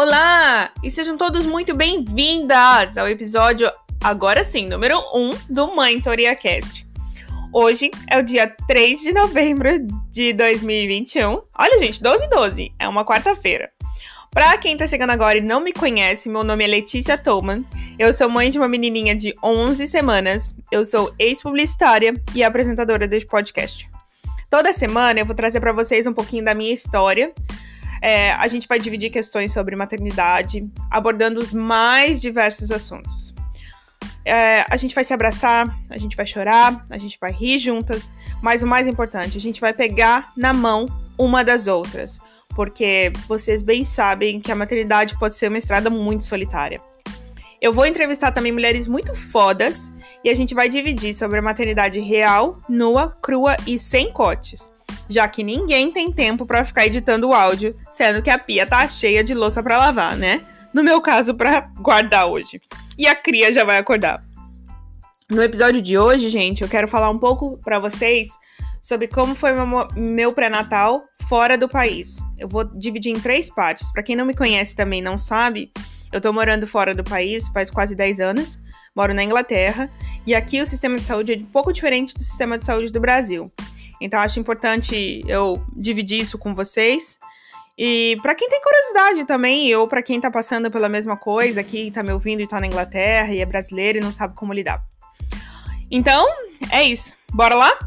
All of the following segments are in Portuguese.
Olá! E sejam todos muito bem-vindas ao episódio, agora sim, número 1 do Mãe Cast. Hoje é o dia 3 de novembro de 2021. Olha, gente, 12 12, é uma quarta-feira. Pra quem tá chegando agora e não me conhece, meu nome é Letícia Tolman. Eu sou mãe de uma menininha de 11 semanas. Eu sou ex-publicitária e apresentadora deste podcast. Toda semana eu vou trazer para vocês um pouquinho da minha história, é, a gente vai dividir questões sobre maternidade, abordando os mais diversos assuntos. É, a gente vai se abraçar, a gente vai chorar, a gente vai rir juntas, mas o mais importante, a gente vai pegar na mão uma das outras, porque vocês bem sabem que a maternidade pode ser uma estrada muito solitária. Eu vou entrevistar também mulheres muito fodas e a gente vai dividir sobre a maternidade real, nua, crua e sem cortes já que ninguém tem tempo para ficar editando o áudio, sendo que a pia tá cheia de louça para lavar, né? No meu caso, para guardar hoje. E a cria já vai acordar. No episódio de hoje, gente, eu quero falar um pouco para vocês sobre como foi meu, meu pré-natal fora do país. Eu vou dividir em três partes. Para quem não me conhece também não sabe, eu tô morando fora do país faz quase 10 anos, moro na Inglaterra, e aqui o sistema de saúde é um pouco diferente do sistema de saúde do Brasil. Então acho importante eu dividir isso com vocês. E para quem tem curiosidade também, ou para quem tá passando pela mesma coisa aqui, tá me ouvindo e tá na Inglaterra e é brasileiro e não sabe como lidar. Então, é isso. Bora lá?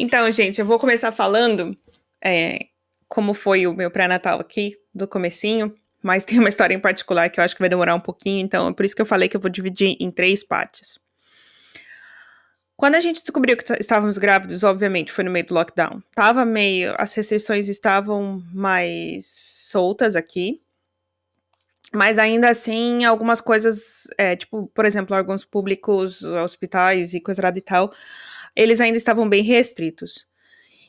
Então, gente, eu vou começar falando é, como foi o meu pré-natal aqui, do comecinho, mas tem uma história em particular que eu acho que vai demorar um pouquinho, então é por isso que eu falei que eu vou dividir em três partes. Quando a gente descobriu que estávamos grávidos, obviamente, foi no meio do lockdown. Tava meio. As restrições estavam mais soltas aqui. Mas ainda assim, algumas coisas, é, tipo, por exemplo, órgãos públicos, hospitais e coisa e tal, eles ainda estavam bem restritos.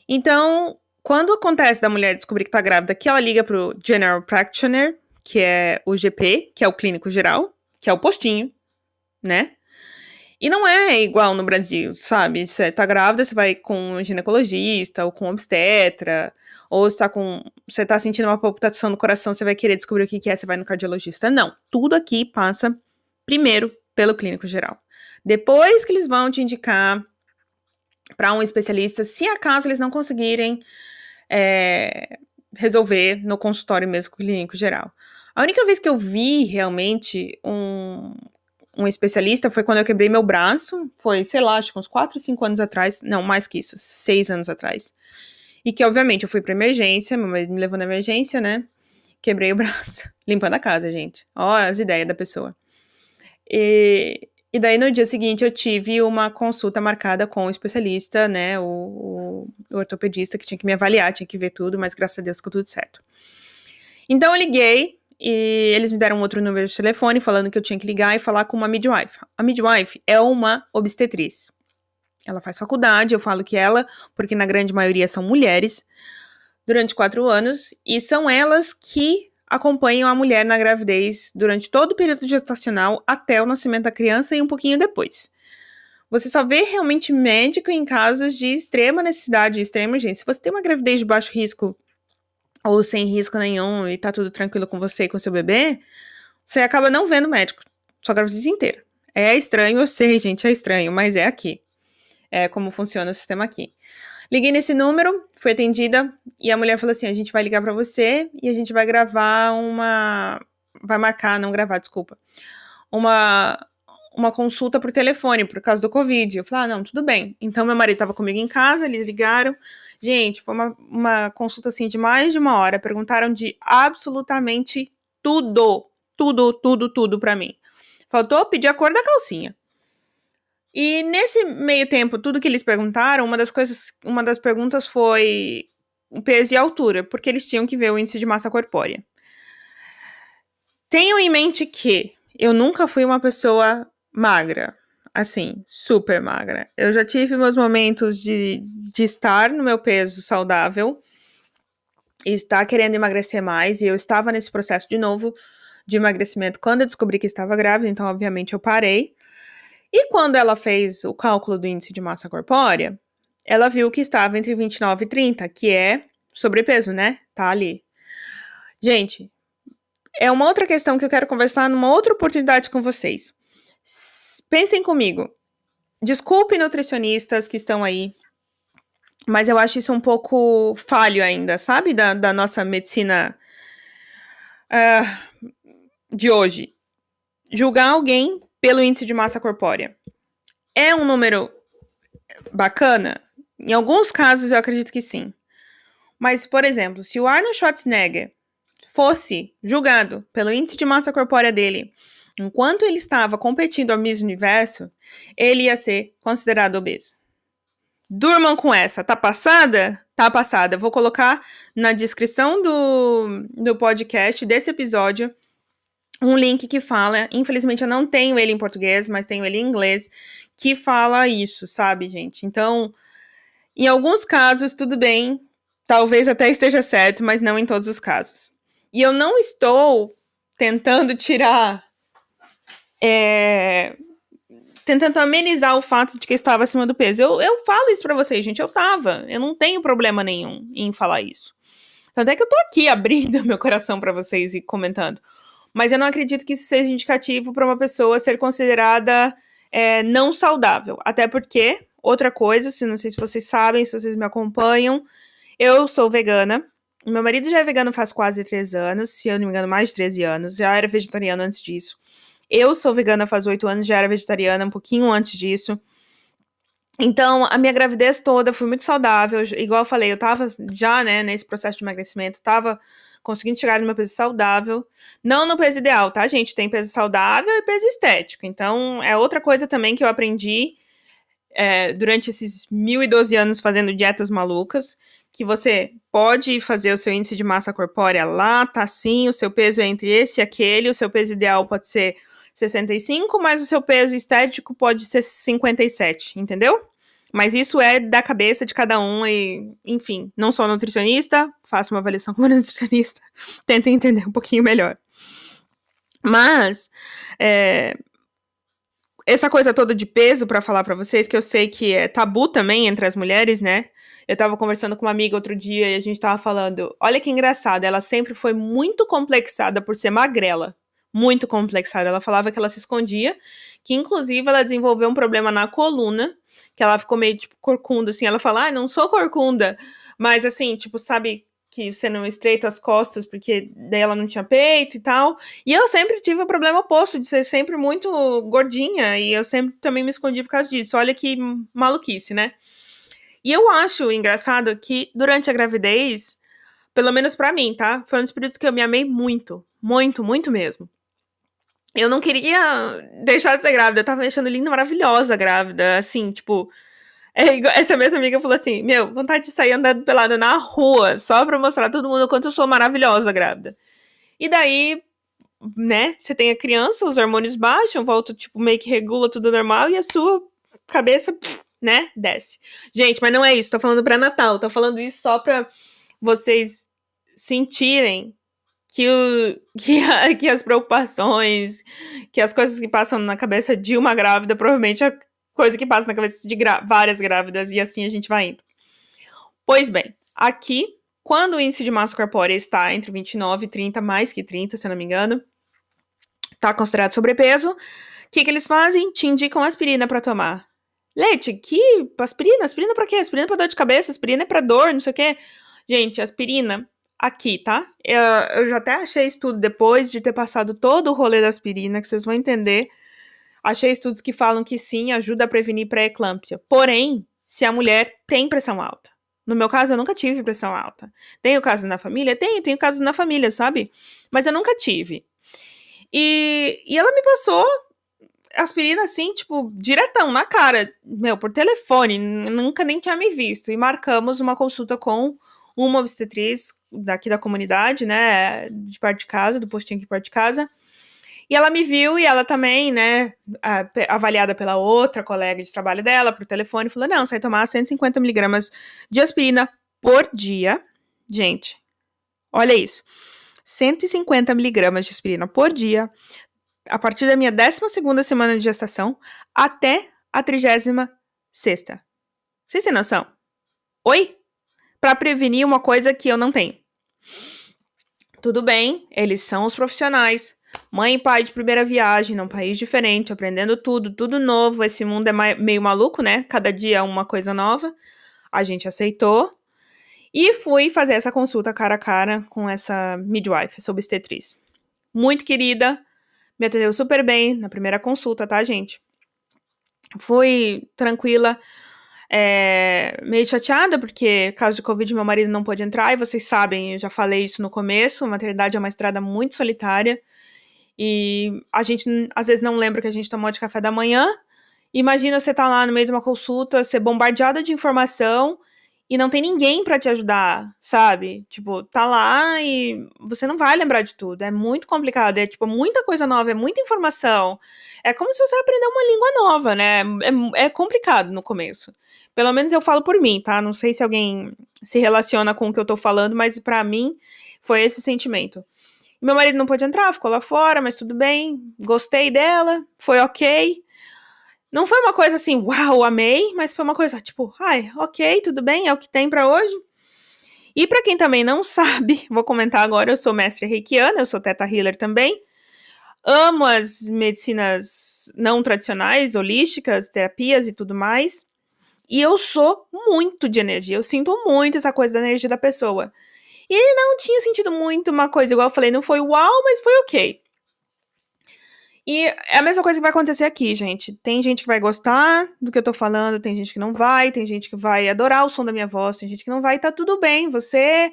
Então, quando acontece da mulher descobrir que tá grávida, que ela liga pro General Practitioner, que é o GP, que é o clínico geral, que é o postinho, né? E não é igual no Brasil, sabe? Você tá grávida, você vai com um ginecologista ou com um obstetra, ou você tá com. Você tá sentindo uma palpitação no coração, você vai querer descobrir o que, que é, você vai no cardiologista. Não. Tudo aqui passa primeiro pelo clínico geral. Depois que eles vão te indicar para um especialista, se acaso eles não conseguirem é, resolver no consultório mesmo clínico geral. A única vez que eu vi realmente um, um especialista foi quando eu quebrei meu braço, foi, sei lá, acho que uns 4, 5 anos atrás, não, mais que isso, 6 anos atrás. E que, obviamente, eu fui pra emergência, meu marido me levou na emergência, né? Quebrei o braço, limpando a casa, gente. Ó, as ideias da pessoa. E, e daí no dia seguinte eu tive uma consulta marcada com o especialista, né, o, o, o, ortopedista que tinha que me avaliar, tinha que ver tudo, mas graças a Deus ficou tudo certo. Então eu liguei e eles me deram um outro número de telefone falando que eu tinha que ligar e falar com uma midwife. A midwife é uma obstetriz. Ela faz faculdade, eu falo que ela, porque na grande maioria são mulheres, durante quatro anos, e são elas que acompanham a mulher na gravidez durante todo o período gestacional até o nascimento da criança e um pouquinho depois. Você só vê realmente médico em casos de extrema necessidade, extrema urgência. Se você tem uma gravidez de baixo risco ou sem risco nenhum e tá tudo tranquilo com você e com seu bebê, você acaba não vendo médico, sua gravidez inteira. É estranho, eu sei, gente, é estranho, mas é aqui. É como funciona o sistema aqui. Liguei nesse número, fui atendida e a mulher falou assim: a gente vai ligar para você e a gente vai gravar uma. Vai marcar, não gravar, desculpa. Uma, uma consulta por telefone por causa do Covid. Eu falei: ah, não, tudo bem. Então meu marido estava comigo em casa, eles ligaram. Gente, foi uma, uma consulta assim de mais de uma hora. Perguntaram de absolutamente tudo. Tudo, tudo, tudo para mim. Faltou pedir a cor da calcinha. E nesse meio tempo, tudo que eles perguntaram, uma das coisas, uma das perguntas foi o peso e a altura, porque eles tinham que ver o índice de massa corpórea. Tenham em mente que eu nunca fui uma pessoa magra, assim, super magra. Eu já tive meus momentos de, de estar no meu peso saudável e estar querendo emagrecer mais, e eu estava nesse processo de novo de emagrecimento quando eu descobri que estava grávida, então, obviamente, eu parei. E quando ela fez o cálculo do índice de massa corpórea, ela viu que estava entre 29 e 30, que é sobrepeso, né? Tá ali. Gente, é uma outra questão que eu quero conversar numa outra oportunidade com vocês. Pensem comigo. Desculpe nutricionistas que estão aí, mas eu acho isso um pouco falho ainda, sabe? Da, da nossa medicina uh, de hoje. Julgar alguém pelo índice de massa corpórea. É um número bacana? Em alguns casos eu acredito que sim. Mas, por exemplo, se o Arnold Schwarzenegger fosse julgado pelo índice de massa corpórea dele enquanto ele estava competindo ao Miss Universo, ele ia ser considerado obeso. Durmam com essa. Tá passada? Tá passada. Vou colocar na descrição do, do podcast, desse episódio, um link que fala. Infelizmente eu não tenho ele em português, mas tenho ele em inglês, que fala isso, sabe, gente? Então, em alguns casos, tudo bem. Talvez até esteja certo, mas não em todos os casos. E eu não estou tentando tirar. É, tentando amenizar o fato de que eu estava acima do peso. Eu, eu falo isso para vocês, gente. Eu tava. Eu não tenho problema nenhum em falar isso. Tanto é que eu tô aqui abrindo meu coração para vocês e comentando. Mas eu não acredito que isso seja indicativo para uma pessoa ser considerada é, não saudável. Até porque, outra coisa, se não sei se vocês sabem, se vocês me acompanham, eu sou vegana. Meu marido já é vegano faz quase 13 anos, se eu não me engano, mais de 13 anos. Já era vegetariano antes disso. Eu sou vegana faz 8 anos, já era vegetariana um pouquinho antes disso. Então, a minha gravidez toda foi muito saudável. Igual eu falei, eu tava já, né, nesse processo de emagrecimento, tava conseguindo chegar meu peso saudável. Não no peso ideal, tá, gente? Tem peso saudável e peso estético. Então, é outra coisa também que eu aprendi é, durante esses 1012 anos fazendo dietas malucas, que você pode fazer o seu índice de massa corpórea lá, tá sim, o seu peso é entre esse e aquele, o seu peso ideal pode ser 65, mas o seu peso estético pode ser 57, entendeu? Mas isso é da cabeça de cada um e, enfim, não sou nutricionista, faço uma avaliação como nutricionista, tentem entender um pouquinho melhor. Mas, é, essa coisa toda de peso para falar para vocês, que eu sei que é tabu também entre as mulheres, né? Eu tava conversando com uma amiga outro dia e a gente tava falando, olha que engraçado, ela sempre foi muito complexada por ser magrela. Muito complexada. Ela falava que ela se escondia, que inclusive ela desenvolveu um problema na coluna, que ela ficou meio tipo corcunda, assim. Ela fala, ah, não sou corcunda, mas assim, tipo, sabe que você não estreita as costas porque daí ela não tinha peito e tal. E eu sempre tive o problema oposto de ser sempre muito gordinha e eu sempre também me escondi por causa disso. Olha que maluquice, né? E eu acho engraçado que durante a gravidez, pelo menos para mim, tá? Foi um dos períodos que eu me amei muito, muito, muito mesmo. Eu não queria deixar de ser grávida, eu tava me achando linda, maravilhosa grávida, assim, tipo, é igual, essa mesma amiga falou assim: Meu, vontade de sair andando pelada na rua, só pra mostrar a todo mundo quanto eu sou maravilhosa grávida. E daí, né, você tem a criança, os hormônios baixam, volta, tipo, meio que regula tudo normal e a sua cabeça, pff, né, desce. Gente, mas não é isso, tô falando pra Natal, tô falando isso só pra vocês sentirem que, o, que, a, que as preocupações, que as coisas que passam na cabeça de uma grávida, provavelmente a coisa que passa na cabeça de várias grávidas, e assim a gente vai indo. Pois bem, aqui, quando o índice de massa corpórea está entre 29 e 30, mais que 30, se eu não me engano, tá considerado sobrepeso, o que, que eles fazem? Te indicam aspirina para tomar. Leite, que aspirina? Aspirina pra quê? Aspirina pra dor de cabeça, aspirina é pra dor, não sei o quê. Gente, aspirina, aqui, tá? Eu, eu já até achei estudo depois de ter passado todo o rolê da aspirina, que vocês vão entender. Achei estudos que falam que sim, ajuda a prevenir pré-eclâmpsia. Porém, se a mulher tem pressão alta. No meu caso, eu nunca tive pressão alta. Tenho casos na família? Tenho, tenho casos na família, sabe? Mas eu nunca tive. E, e ela me passou aspirina assim, tipo, diretão, na cara, meu, por telefone, nunca nem tinha me visto. E marcamos uma consulta com uma obstetriz daqui da comunidade, né, de parte de casa, do postinho aqui parte de casa. E ela me viu e ela também, né, avaliada pela outra colega de trabalho dela, por telefone, falou: não, você vai tomar 150 miligramas de aspirina por dia. Gente, olha isso. 150 miligramas de aspirina por dia, a partir da minha 12 semana de gestação até a 36. Vocês têm noção? Oi? Para prevenir uma coisa que eu não tenho. Tudo bem, eles são os profissionais. Mãe e pai de primeira viagem num país diferente, aprendendo tudo, tudo novo. Esse mundo é meio maluco, né? Cada dia é uma coisa nova. A gente aceitou. E fui fazer essa consulta cara a cara com essa midwife, essa obstetriz. Muito querida, me atendeu super bem na primeira consulta, tá, gente? Fui tranquila, é, meio chateada, porque caso de Covid meu marido não pôde entrar, e vocês sabem, eu já falei isso no começo, a maternidade é uma estrada muito solitária, e a gente às vezes não lembra que a gente tomou de café da manhã. Imagina você tá lá no meio de uma consulta, ser bombardeada de informação, e não tem ninguém para te ajudar, sabe? Tipo, tá lá e você não vai lembrar de tudo. É muito complicado, é tipo muita coisa nova, é muita informação. É como se você aprender uma língua nova, né? É, é complicado no começo. Pelo menos eu falo por mim, tá? Não sei se alguém se relaciona com o que eu tô falando, mas para mim foi esse sentimento. Meu marido não pôde entrar, ficou lá fora, mas tudo bem. Gostei dela, foi ok. Não foi uma coisa assim, uau, amei, mas foi uma coisa tipo, ai, ok, tudo bem, é o que tem para hoje. E para quem também não sabe, vou comentar agora, eu sou mestre reikiana, eu sou teta healer também. Amo as medicinas não tradicionais, holísticas, terapias e tudo mais. E eu sou muito de energia, eu sinto muito essa coisa da energia da pessoa. E não tinha sentido muito uma coisa, igual eu falei, não foi uau, mas foi ok. E é a mesma coisa que vai acontecer aqui, gente. Tem gente que vai gostar do que eu tô falando, tem gente que não vai, tem gente que vai adorar o som da minha voz, tem gente que não vai, tá tudo bem. Você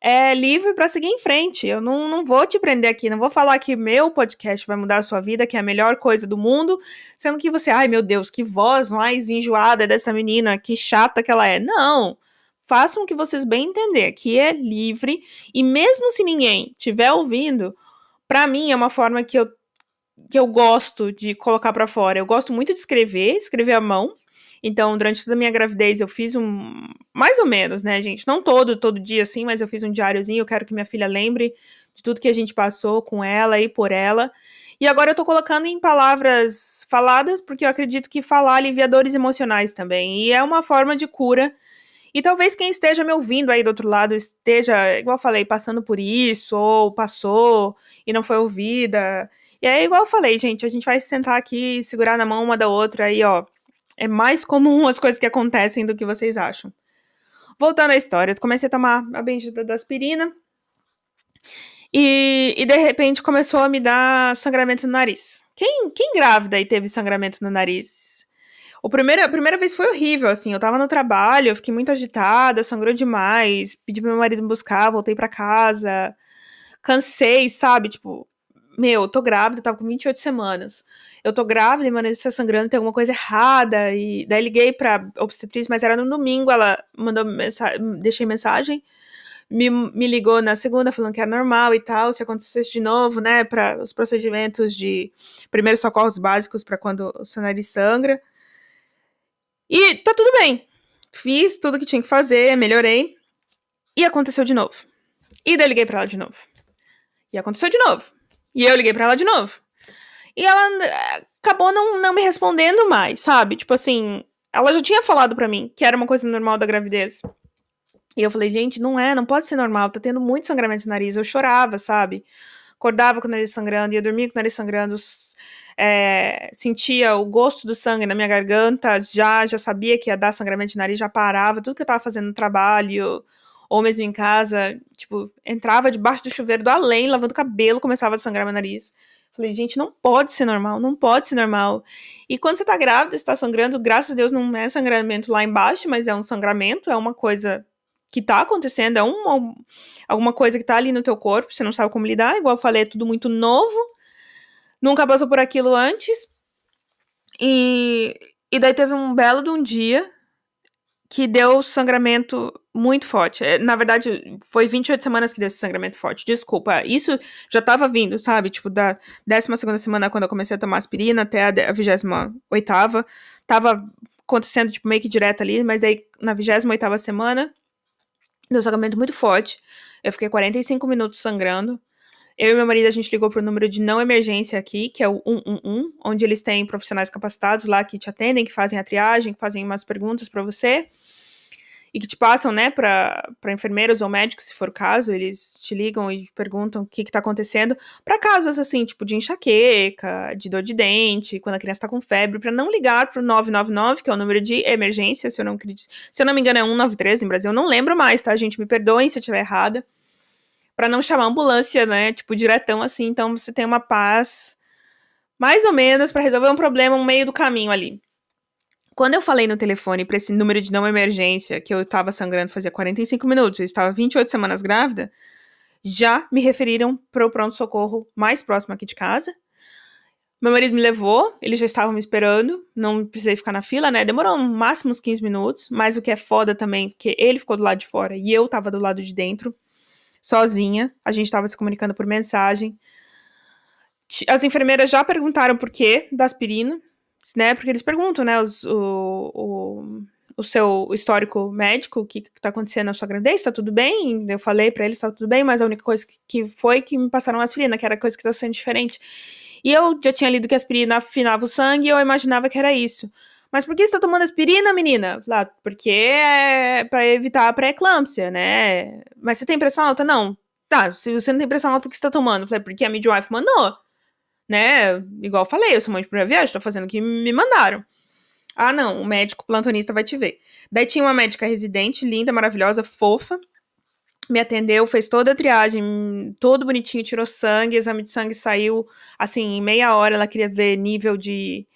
é livre para seguir em frente. Eu não, não vou te prender aqui, não vou falar que meu podcast vai mudar a sua vida, que é a melhor coisa do mundo, sendo que você, ai meu Deus, que voz mais enjoada dessa menina, que chata que ela é. Não. Façam o que vocês bem entender, que é livre, e mesmo se ninguém estiver ouvindo, para mim é uma forma que eu que eu gosto de colocar para fora. Eu gosto muito de escrever, escrever à mão. Então, durante toda a minha gravidez, eu fiz um. Mais ou menos, né, gente? Não todo, todo dia assim, mas eu fiz um diáriozinho. Eu quero que minha filha lembre de tudo que a gente passou com ela e por ela. E agora eu tô colocando em palavras faladas, porque eu acredito que falar alivia dores emocionais também. E é uma forma de cura. E talvez quem esteja me ouvindo aí do outro lado esteja, igual eu falei, passando por isso, ou passou e não foi ouvida. E é igual eu falei, gente, a gente vai sentar aqui e segurar na mão uma da outra aí, ó. É mais comum as coisas que acontecem do que vocês acham. Voltando à história, eu comecei a tomar a bendita da aspirina. E, e de repente começou a me dar sangramento no nariz. Quem, quem grávida e teve sangramento no nariz? O primeiro, a primeira vez foi horrível, assim. Eu tava no trabalho, eu fiquei muito agitada, sangrou demais. Pedi pro meu marido me buscar, voltei para casa. Cansei, sabe? Tipo, meu, eu tô grávida, eu tava com 28 semanas. Eu tô grávida e meu nariz tá sangrando, tem alguma coisa errada. E daí liguei pra obstetriz, mas era no domingo, ela mandou mensagem, deixei mensagem. Me, me ligou na segunda falando que era normal e tal, se acontecesse de novo, né, para os procedimentos de primeiros socorros básicos para quando o seu nariz sangra. E tá tudo bem. Fiz tudo que tinha que fazer, melhorei. E aconteceu de novo. E daí liguei pra ela de novo. E aconteceu de novo. E eu liguei pra ela de novo. E ela eh, acabou não, não me respondendo mais, sabe? Tipo assim, ela já tinha falado pra mim que era uma coisa normal da gravidez. E eu falei, gente, não é, não pode ser normal, tá tendo muito sangramento no nariz. Eu chorava, sabe? Acordava com o nariz sangrando, ia dormir com o nariz sangrando, é, sentia o gosto do sangue na minha garganta, já, já sabia que ia dar sangramento de nariz, já parava, tudo que eu tava fazendo no trabalho, ou mesmo em casa, tipo, entrava debaixo do chuveiro do além, lavando cabelo, começava a sangrar meu nariz. Falei, gente, não pode ser normal, não pode ser normal. E quando você tá grávida, você tá sangrando, graças a Deus não é sangramento lá embaixo, mas é um sangramento, é uma coisa que tá acontecendo, é uma, alguma coisa que tá ali no teu corpo, você não sabe como lidar, igual eu falei, é tudo muito novo, nunca passou por aquilo antes. E, e daí teve um belo de um dia que deu sangramento muito forte. É, na verdade, foi 28 semanas que deu esse sangramento forte. Desculpa. Isso já tava vindo, sabe? Tipo, da 12 semana, quando eu comecei a tomar aspirina, até a 28. Tava acontecendo, tipo, meio que direto ali. Mas daí, na 28 semana, Deu sangramento muito forte. Eu fiquei 45 minutos sangrando. Eu e meu marido, a gente ligou pro número de não emergência aqui, que é o 111, onde eles têm profissionais capacitados lá que te atendem, que fazem a triagem, que fazem umas perguntas para você. E que te passam, né, para enfermeiros ou médicos, se for o caso, eles te ligam e perguntam o que está acontecendo, para casos assim, tipo de enxaqueca, de dor de dente, quando a criança está com febre, para não ligar para o 999, que é o número de emergência, se eu não se eu não me engano é 193 em Brasil, eu não lembro mais, tá, gente, me perdoem se eu estiver errada, para não chamar ambulância, né, tipo diretão assim, então você tem uma paz mais ou menos para resolver um problema no meio do caminho ali. Quando eu falei no telefone para esse número de não emergência, que eu tava sangrando fazia 45 minutos, eu estava 28 semanas grávida, já me referiram para o pronto-socorro mais próximo aqui de casa. Meu marido me levou, eles já estavam me esperando, não precisei ficar na fila, né? Demorou no máximo uns 15 minutos, mas o que é foda também, porque ele ficou do lado de fora e eu tava do lado de dentro, sozinha. A gente tava se comunicando por mensagem. As enfermeiras já perguntaram por quê da aspirina, né? Porque eles perguntam, né, os, o, o, o seu histórico médico, o que, que tá acontecendo na sua gravidez, tá tudo bem? Eu falei para eles, tá tudo bem, mas a única coisa que, foi que me passaram aspirina, que era coisa que tá sendo diferente. E eu já tinha lido que a aspirina afinava o sangue e eu imaginava que era isso. Mas por que você tá tomando aspirina, menina? Lá, porque é pra evitar a pré-eclâmpsia, né? Mas você tem pressão alta? Não. Tá, se você não tem pressão alta, por que você tá tomando? Falei, porque a midwife mandou né? Igual eu falei, eu sou mãe de primeira viagem, tô fazendo o que me mandaram. Ah, não, o médico plantonista vai te ver. Daí tinha uma médica residente, linda, maravilhosa, fofa. Me atendeu, fez toda a triagem, todo bonitinho, tirou sangue, exame de sangue saiu, assim, em meia hora ela queria ver nível de,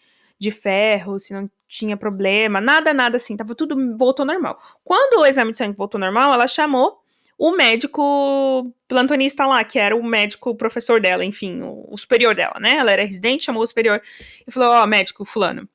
de ferro, se não tinha problema, nada, nada assim, tava tudo, voltou normal. Quando o exame de sangue voltou normal, ela chamou o médico plantonista lá, que era o médico professor dela, enfim, o, superior dela, né? Ela era residente, chamou o superior e falou: Ó, oh, médico, fulano,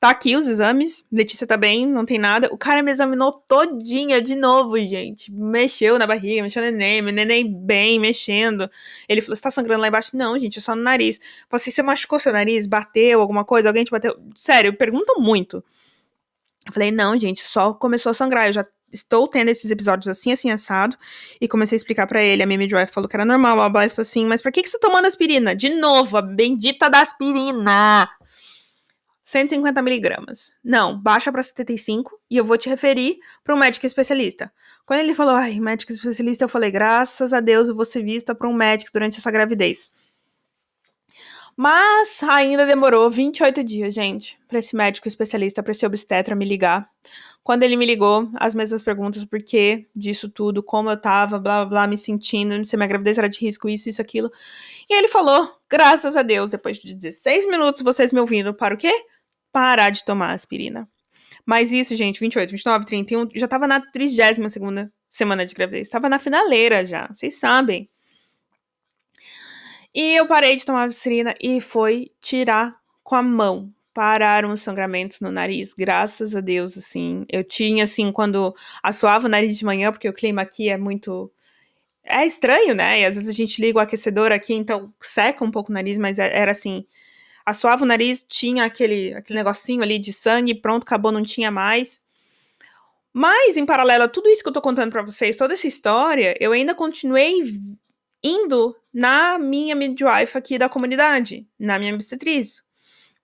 tá aqui os exames, Letícia tá bem, não tem nada. O cara me examinou todinha de novo, gente. Mexeu na barriga, mexeu no neném, meu neném bem, mexendo. Ele falou: Você tá sangrando lá embaixo? Não, gente, é só no nariz. Assim: Você machucou seu nariz? Bateu alguma coisa? Alguém te bateu? Sério, perguntam muito. Eu falei, não, gente, só começou a sangrar. Eu já estou tendo esses episódios assim, assim, assado. E comecei a explicar para ele. A minha midwife falou que era normal. Ele falou assim, mas pra que, que você tá tomando aspirina? De novo, a bendita da aspirina. 150 miligramas. Não, baixa para 75 e eu vou te referir para um médico especialista. Quando ele falou, ai, médico especialista, eu falei, graças a Deus eu vou ser vista para um médico durante essa gravidez. Mas ainda demorou 28 dias, gente, para esse médico especialista, para esse obstetra me ligar. Quando ele me ligou, as mesmas perguntas, por que disso tudo, como eu tava, blá blá blá, me sentindo, se minha gravidez era de risco, isso, isso, aquilo. E ele falou, graças a Deus, depois de 16 minutos, vocês me ouvindo, para o quê? Parar de tomar aspirina. Mas isso, gente, 28, 29, 31, já tava na 32 segunda semana de gravidez. Tava na finaleira já, vocês sabem. E eu parei de tomar aspirina e foi tirar com a mão pararam os sangramentos no nariz, graças a Deus, assim. Eu tinha, assim, quando assoava o nariz de manhã, porque o clima aqui é muito. É estranho, né? E às vezes a gente liga o aquecedor aqui, então seca um pouco o nariz, mas é, era assim. Assoava o nariz, tinha aquele, aquele negocinho ali de sangue, pronto, acabou, não tinha mais. Mas, em paralelo a tudo isso que eu tô contando para vocês, toda essa história, eu ainda continuei indo na minha midwife aqui da comunidade, na minha obstetriz.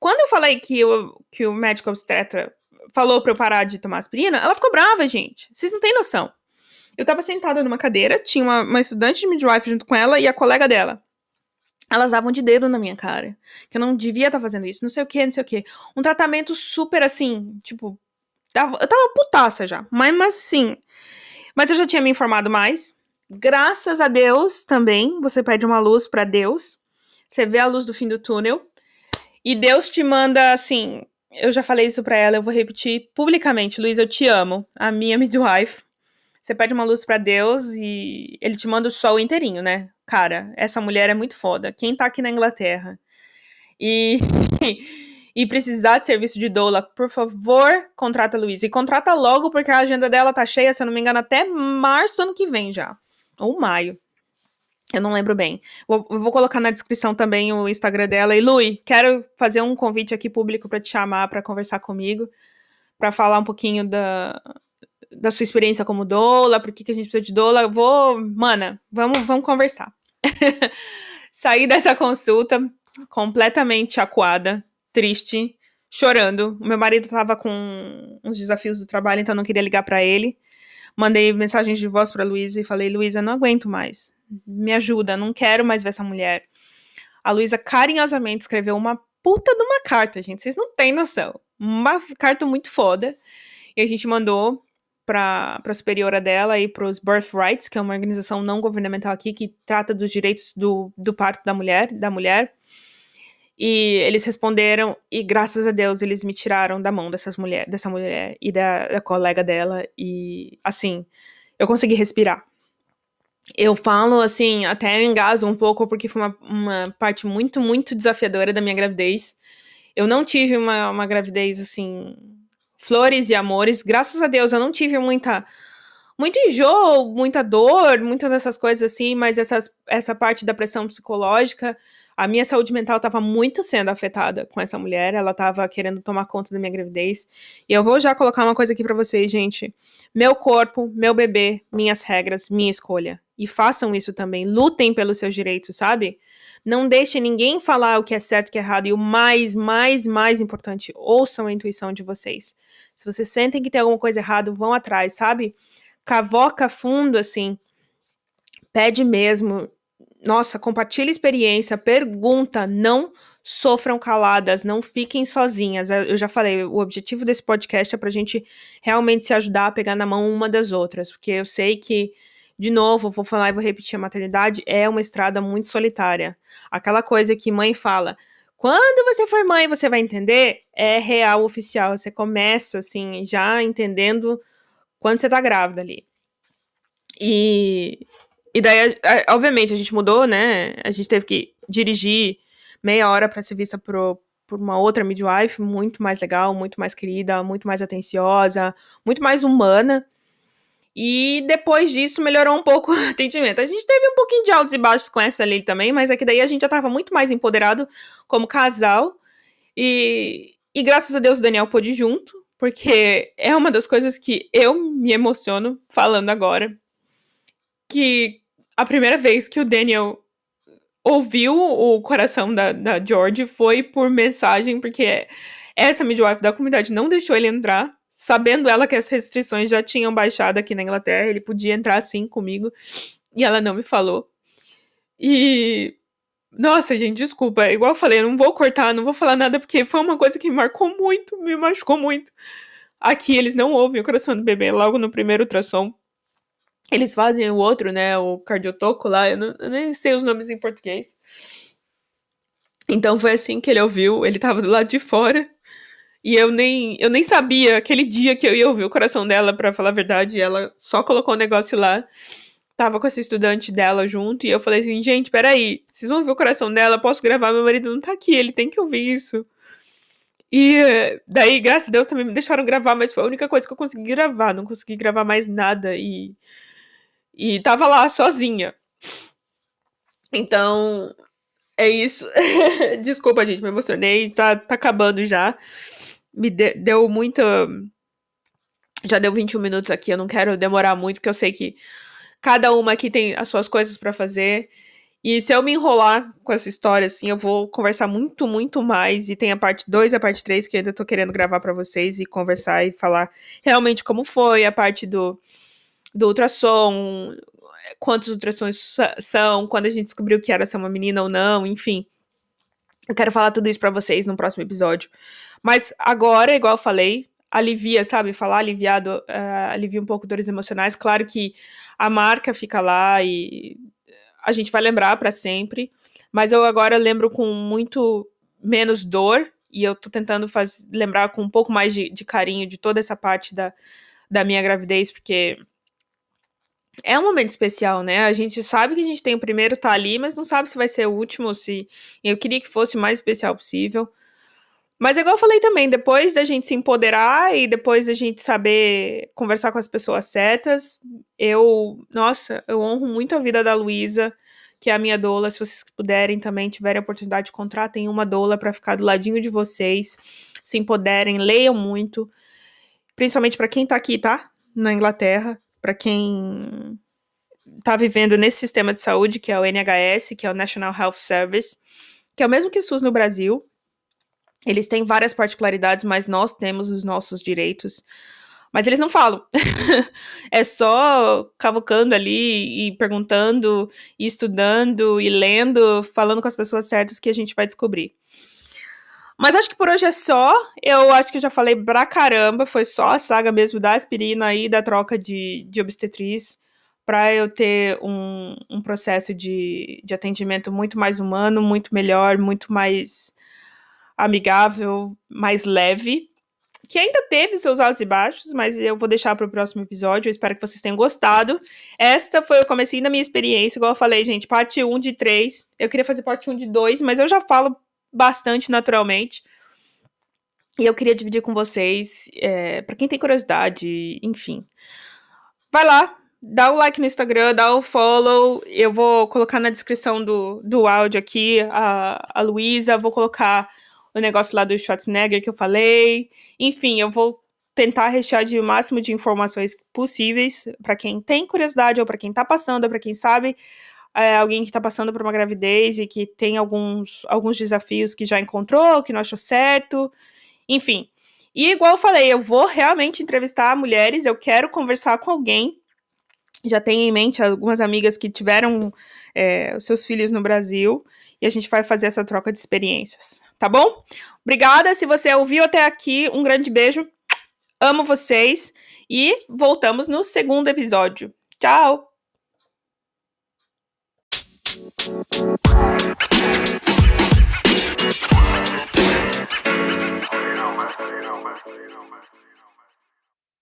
Quando eu falei que o, que o médico obstetra falou pra eu parar de tomar aspirina, ela ficou brava, gente. Vocês não têm noção. Eu tava sentada numa cadeira, tinha uma, uma estudante de midwife junto com ela e a colega dela. Elas davam de dedo na minha cara. Que eu não devia estar tá fazendo isso, não sei o que, não sei o que. Um tratamento super assim, tipo. Eu tava putaça já. Mas, mas sim. Mas eu já tinha me informado mais. Graças a Deus também. Você pede uma luz para Deus. Você vê a luz do fim do túnel. E Deus te manda assim. Eu já falei isso pra ela, eu vou repetir publicamente. Luiz, eu te amo. A minha midwife. Você pede uma luz para Deus e ele te manda o sol inteirinho, né? Cara, essa mulher é muito foda. Quem tá aqui na Inglaterra e, e precisar de serviço de doula, por favor, contrata a Luiz. E contrata logo, porque a agenda dela tá cheia, se eu não me engano, até março do ano que vem já. Ou maio. Eu não lembro bem. Vou, vou colocar na descrição também o Instagram dela. E Lui, quero fazer um convite aqui público para te chamar para conversar comigo, para falar um pouquinho da, da sua experiência como doula, por que, que a gente precisa de doula. Vou, mana, vamos, vamos conversar. Saí dessa consulta completamente acuada, triste, chorando. O meu marido tava com uns desafios do trabalho, então não queria ligar para ele. Mandei mensagens de voz para Luísa e falei: Luísa, não aguento mais. Me ajuda, não quero mais ver essa mulher. A Luísa carinhosamente escreveu uma puta de uma carta, gente. Vocês não têm noção. Uma carta muito foda. E a gente mandou para a superiora dela e para os Birthrights, que é uma organização não governamental aqui que trata dos direitos do, do parto da mulher, da mulher. E eles responderam, e graças a Deus eles me tiraram da mão dessas mulher, dessa mulher e da, da colega dela. E assim, eu consegui respirar. Eu falo assim, até engaso um pouco, porque foi uma, uma parte muito, muito desafiadora da minha gravidez. Eu não tive uma, uma gravidez assim, flores e amores. Graças a Deus eu não tive muita muito enjoo, muita dor, muitas dessas coisas assim, mas essas, essa parte da pressão psicológica a minha saúde mental estava muito sendo afetada com essa mulher, ela estava querendo tomar conta da minha gravidez. E eu vou já colocar uma coisa aqui para vocês, gente. Meu corpo, meu bebê, minhas regras, minha escolha. E façam isso também, lutem pelos seus direitos, sabe? Não deixe ninguém falar o que é certo e o que é errado. E o mais, mais, mais importante, ouçam a intuição de vocês. Se vocês sentem que tem alguma coisa errada, vão atrás, sabe? Cavoca fundo, assim. Pede mesmo, nossa, compartilhe experiência, pergunta, não sofram caladas, não fiquem sozinhas. Eu já falei, o objetivo desse podcast é pra gente realmente se ajudar a pegar na mão uma das outras, porque eu sei que, de novo, vou falar e vou repetir, a maternidade é uma estrada muito solitária. Aquela coisa que mãe fala, quando você for mãe, você vai entender, é real oficial. Você começa, assim, já entendendo quando você tá grávida ali. E e daí, obviamente, a gente mudou, né? A gente teve que dirigir meia hora para ser vista por, por uma outra midwife, muito mais legal, muito mais querida, muito mais atenciosa, muito mais humana. E depois disso melhorou um pouco o atendimento. A gente teve um pouquinho de altos e baixos com essa lei também, mas é que daí a gente já tava muito mais empoderado como casal. E, e graças a Deus o Daniel pôde ir junto, porque é uma das coisas que eu me emociono falando agora. Que a primeira vez que o Daniel ouviu o coração da, da George foi por mensagem, porque essa midwife da comunidade não deixou ele entrar, sabendo ela que as restrições já tinham baixado aqui na Inglaterra, ele podia entrar assim comigo, e ela não me falou. E. Nossa, gente, desculpa. Igual eu falei, eu não vou cortar, não vou falar nada, porque foi uma coisa que me marcou muito, me machucou muito. Aqui eles não ouvem o coração do bebê logo no primeiro ultrassom. Eles fazem o outro, né? O cardiotoco lá, eu, não, eu nem sei os nomes em português. Então foi assim que ele ouviu, ele tava do lado de fora. E eu nem, eu nem sabia aquele dia que eu ia ouvir o coração dela, para falar a verdade. Ela só colocou o negócio lá. Tava com essa estudante dela junto. E eu falei assim: gente, peraí, vocês vão ouvir o coração dela? Posso gravar? Meu marido não tá aqui, ele tem que ouvir isso. E daí, graças a Deus, também me deixaram gravar, mas foi a única coisa que eu consegui gravar. Não consegui gravar mais nada. E e tava lá sozinha. Então, é isso. Desculpa, gente, me emocionei. Tá, tá acabando já. Me de, deu muita. Já deu 21 minutos aqui. Eu não quero demorar muito, porque eu sei que cada uma aqui tem as suas coisas para fazer. E se eu me enrolar com essa história, assim, eu vou conversar muito, muito mais. E tem a parte 2 e a parte 3 que eu ainda tô querendo gravar para vocês e conversar e falar realmente como foi a parte do do ultrassom, quantos ultrassons são, quando a gente descobriu que era ser uma menina ou não, enfim. Eu quero falar tudo isso para vocês no próximo episódio. Mas agora, igual eu falei, alivia, sabe? Falar aliviado, uh, alivia um pouco dores emocionais. Claro que a marca fica lá e a gente vai lembrar para sempre. Mas eu agora lembro com muito menos dor e eu tô tentando faz, lembrar com um pouco mais de, de carinho de toda essa parte da, da minha gravidez, porque é um momento especial, né? A gente sabe que a gente tem o primeiro tá ali, mas não sabe se vai ser o último, se eu queria que fosse o mais especial possível. Mas igual eu falei também, depois da gente se empoderar e depois da gente saber conversar com as pessoas certas, eu, nossa, eu honro muito a vida da Luísa, que é a minha doula. Se vocês puderem também, tiverem a oportunidade, contratem uma doula para ficar do ladinho de vocês, se empoderem, leiam muito, principalmente para quem tá aqui, tá? na Inglaterra, para quem está vivendo nesse sistema de saúde, que é o NHS, que é o National Health Service, que é o mesmo que SUS no Brasil. Eles têm várias particularidades, mas nós temos os nossos direitos. Mas eles não falam. é só cavucando ali e perguntando, e estudando e lendo, falando com as pessoas certas que a gente vai descobrir. Mas acho que por hoje é só. Eu acho que eu já falei pra caramba. Foi só a saga mesmo da aspirina e da troca de, de obstetriz para eu ter um, um processo de, de atendimento muito mais humano, muito melhor, muito mais amigável, mais leve que ainda teve seus altos e baixos, mas eu vou deixar para o próximo episódio. Eu espero que vocês tenham gostado. Esta foi o comecinho da minha experiência, igual eu falei, gente, parte 1 de 3. Eu queria fazer parte 1 de 2, mas eu já falo bastante naturalmente. E eu queria dividir com vocês, é, para quem tem curiosidade, enfim. Vai lá, dá o like no Instagram, dá o follow. Eu vou colocar na descrição do, do áudio aqui a, a Luísa, vou colocar o negócio lá do Schwarzenegger que eu falei. Enfim, eu vou tentar rechear de o máximo de informações possíveis para quem tem curiosidade ou para quem tá passando, para quem sabe é, alguém que está passando por uma gravidez e que tem alguns, alguns desafios que já encontrou, que não achou certo, enfim. E igual eu falei, eu vou realmente entrevistar mulheres, eu quero conversar com alguém. Já tenho em mente algumas amigas que tiveram é, seus filhos no Brasil e a gente vai fazer essa troca de experiências, tá bom? Obrigada se você ouviu até aqui, um grande beijo, amo vocês e voltamos no segundo episódio. Tchau! You know, man. You know, man.